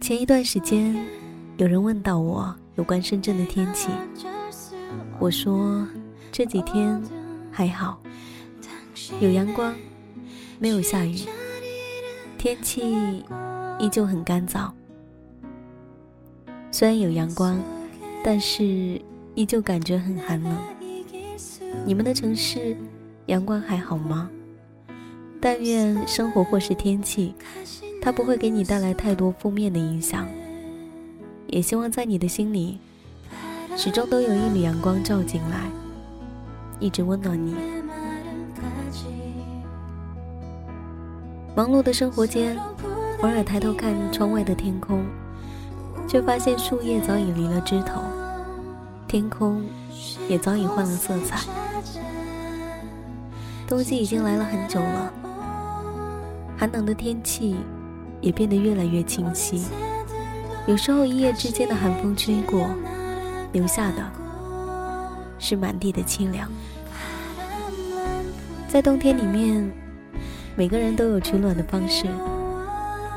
前一段时间，有人问到我有关深圳的天气，我说这几天还好，有阳光，没有下雨，天气依旧很干燥。虽然有阳光，但是依旧感觉很寒冷。你们的城市阳光还好吗？但愿生活或是天气。它不会给你带来太多负面的影响，也希望在你的心里，始终都有一缕阳光照进来，一直温暖你。忙碌的生活间，偶尔抬头看窗外的天空，却发现树叶早已离了枝头，天空也早已换了色彩。冬季已经来了很久了，寒冷的天气。也变得越来越清晰。有时候一夜之间的寒风吹过，留下的是满地的清凉。在冬天里面，每个人都有取暖的方式：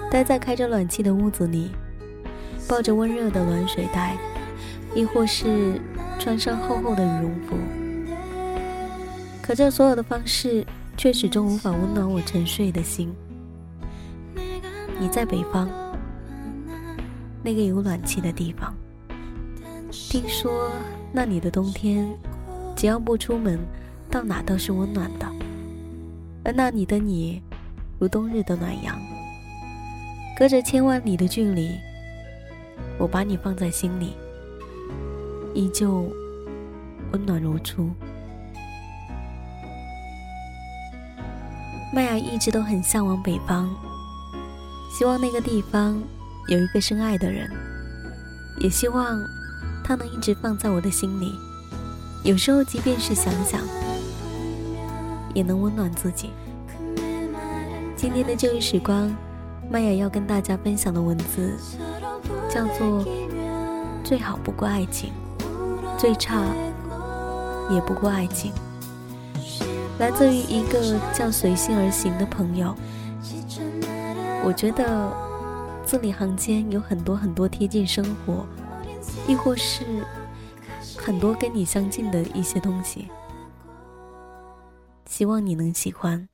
待在开着暖气的屋子里，抱着温热的暖水袋，亦或是穿上厚厚的羽绒服。可这所有的方式，却始终无法温暖我沉睡的心。你在北方，那个有暖气的地方。听说那里的冬天，只要不出门，到哪都是温暖的。而那里的你，如冬日的暖阳。隔着千万里的距离，我把你放在心里，依旧温暖如初。麦雅一直都很向往北方。希望那个地方有一个深爱的人，也希望他能一直放在我的心里。有时候，即便是想想，也能温暖自己。今天的旧日时光，麦雅要跟大家分享的文字叫做“最好不过爱情，最差也不过爱情”，来自于一个叫“随心而行”的朋友。我觉得字里行间有很多很多贴近生活，亦或是很多跟你相近的一些东西，希望你能喜欢。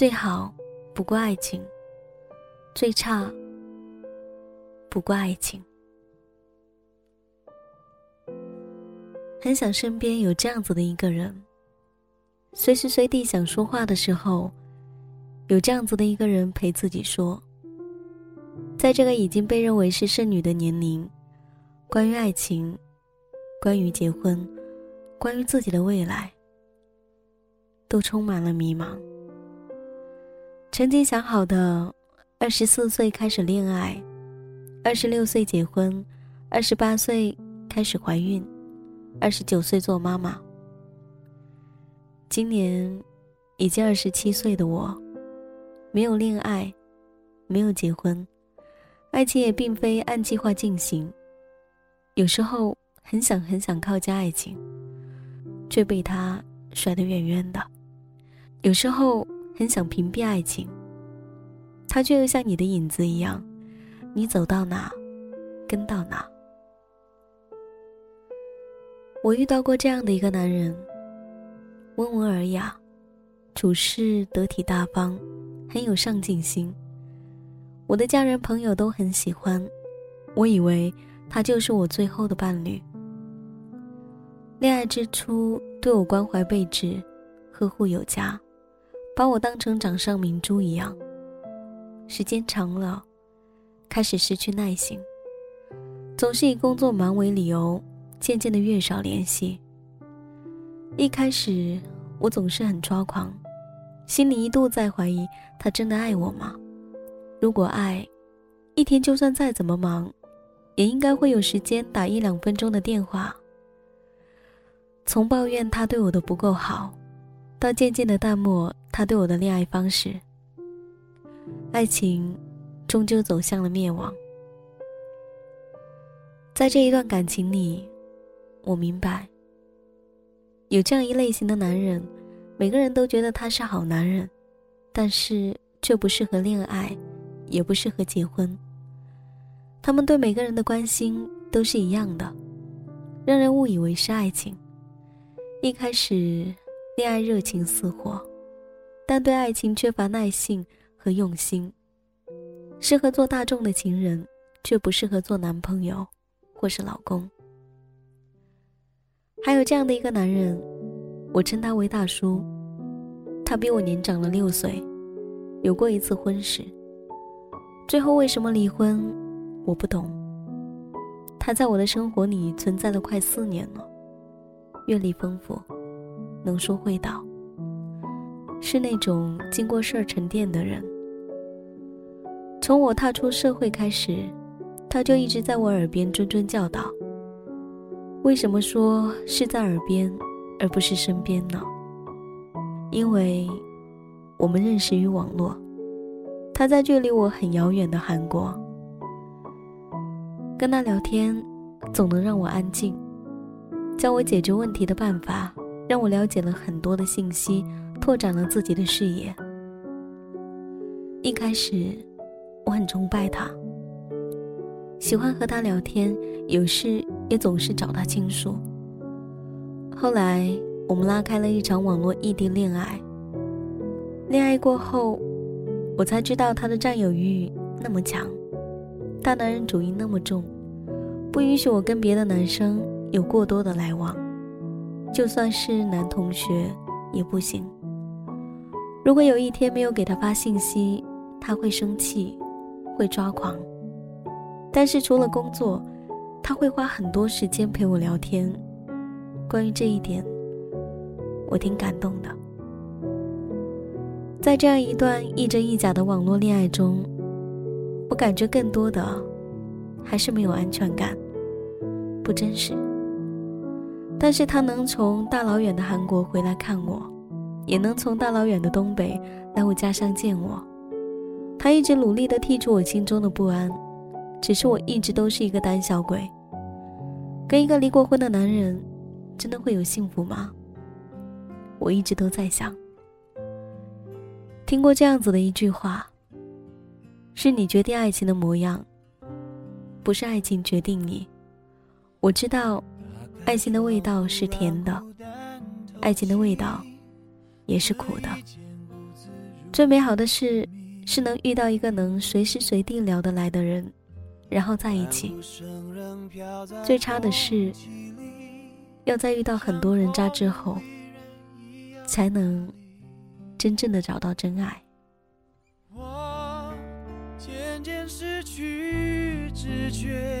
最好不过爱情，最差不过爱情。很想身边有这样子的一个人，随时随地想说话的时候，有这样子的一个人陪自己说。在这个已经被认为是剩女的年龄，关于爱情，关于结婚，关于自己的未来，都充满了迷茫。曾经想好的，二十四岁开始恋爱，二十六岁结婚，二十八岁开始怀孕，二十九岁做妈妈。今年已经二十七岁的我，没有恋爱，没有结婚，爱情也并非按计划进行。有时候很想很想靠近爱情，却被他甩得远远的。有时候。很想屏蔽爱情，他却又像你的影子一样，你走到哪，跟到哪。我遇到过这样的一个男人，温文尔雅，处事得体大方，很有上进心。我的家人朋友都很喜欢，我以为他就是我最后的伴侣。恋爱之初，对我关怀备至，呵护有加。把我当成掌上明珠一样，时间长了，开始失去耐心，总是以工作忙为理由，渐渐的越少联系。一开始我总是很抓狂，心里一度在怀疑他真的爱我吗？如果爱，一天就算再怎么忙，也应该会有时间打一两分钟的电话。从抱怨他对我的不够好，到渐渐的淡漠他对我的恋爱方式。爱情，终究走向了灭亡。在这一段感情里，我明白，有这样一类型的男人，每个人都觉得他是好男人，但是却不适合恋爱，也不适合结婚。他们对每个人的关心都是一样的，让人误以为是爱情。一开始，恋爱热情似火，但对爱情缺乏耐性。和用心，适合做大众的情人，却不适合做男朋友或是老公。还有这样的一个男人，我称他为大叔，他比我年长了六岁，有过一次婚史。最后为什么离婚，我不懂。他在我的生活里存在了快四年了，阅历丰富，能说会道。是那种经过事儿沉淀的人。从我踏出社会开始，他就一直在我耳边谆谆教导。为什么说是在耳边，而不是身边呢？因为，我们认识于网络。他在距离我很遥远的韩国，跟他聊天，总能让我安静，教我解决问题的办法，让我了解了很多的信息。拓展了自己的视野。一开始，我很崇拜他，喜欢和他聊天，有事也总是找他倾诉。后来，我们拉开了一场网络异地恋爱。恋爱过后，我才知道他的占有欲那么强，大男人主义那么重，不允许我跟别的男生有过多的来往，就算是男同学也不行。如果有一天没有给他发信息，他会生气，会抓狂。但是除了工作，他会花很多时间陪我聊天。关于这一点，我挺感动的。在这样一段亦真亦假的网络恋爱中，我感觉更多的还是没有安全感，不真实。但是他能从大老远的韩国回来看我。也能从大老远的东北来我家乡见我，他一直努力的剔除我心中的不安，只是我一直都是一个胆小鬼。跟一个离过婚的男人，真的会有幸福吗？我一直都在想。听过这样子的一句话：是你决定爱情的模样，不是爱情决定你。我知道，爱情的味道是甜的，爱情的味道。也是苦的。最美好的事是能遇到一个能随时随地聊得来的人，然后在一起。最差的是，要在遇到很多人渣之后，才能真正的找到真爱。我渐渐失去知觉，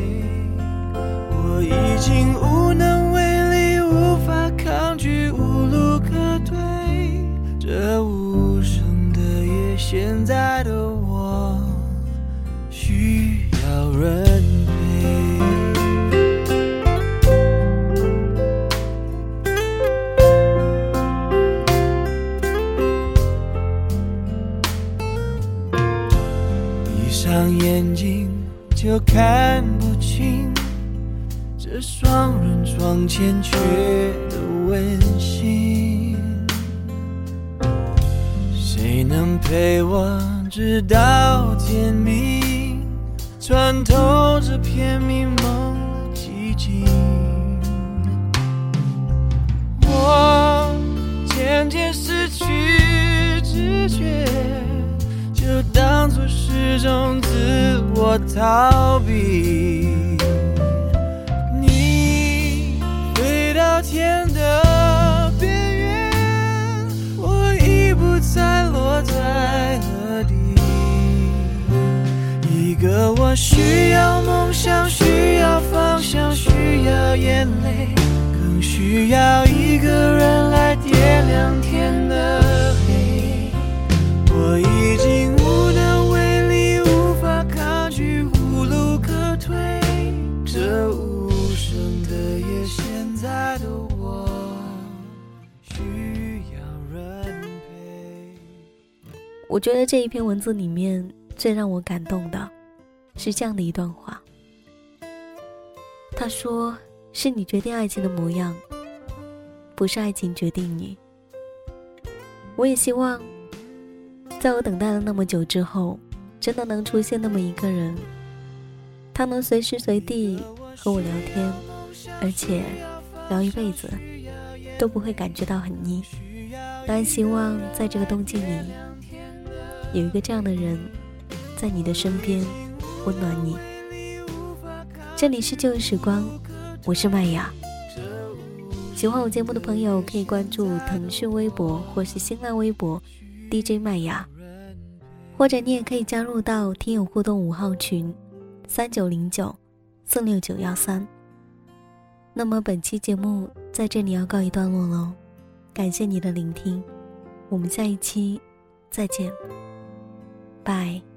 已经无能为力，无法抗拒，无路可退。这无声的夜。现在的我需要人能陪我直到天明？穿透这片迷蒙的寂静。我渐渐失去知觉，就当作是种自我逃避。你飞到天的在何地。一个我需要梦想，需要方向，需要眼泪，更需要一个人来点亮天的我觉得这一篇文字里面最让我感动的，是这样的一段话。他说：“是你决定爱情的模样，不是爱情决定你。”我也希望，在我等待了那么久之后，真的能出现那么一个人，他能随时随地和我聊天，而且聊一辈子都不会感觉到很腻。当然，希望在这个冬季里，有一个这样的人，在你的身边温暖你。这里是旧时光，我是麦雅。喜欢我节目的朋友可以关注腾讯微博或是新浪微博 DJ 麦雅，或者你也可以加入到听友互动五号群三九零九四六九幺三。那么本期节目在这里要告一段落喽，感谢你的聆听，我们下一期再见，拜。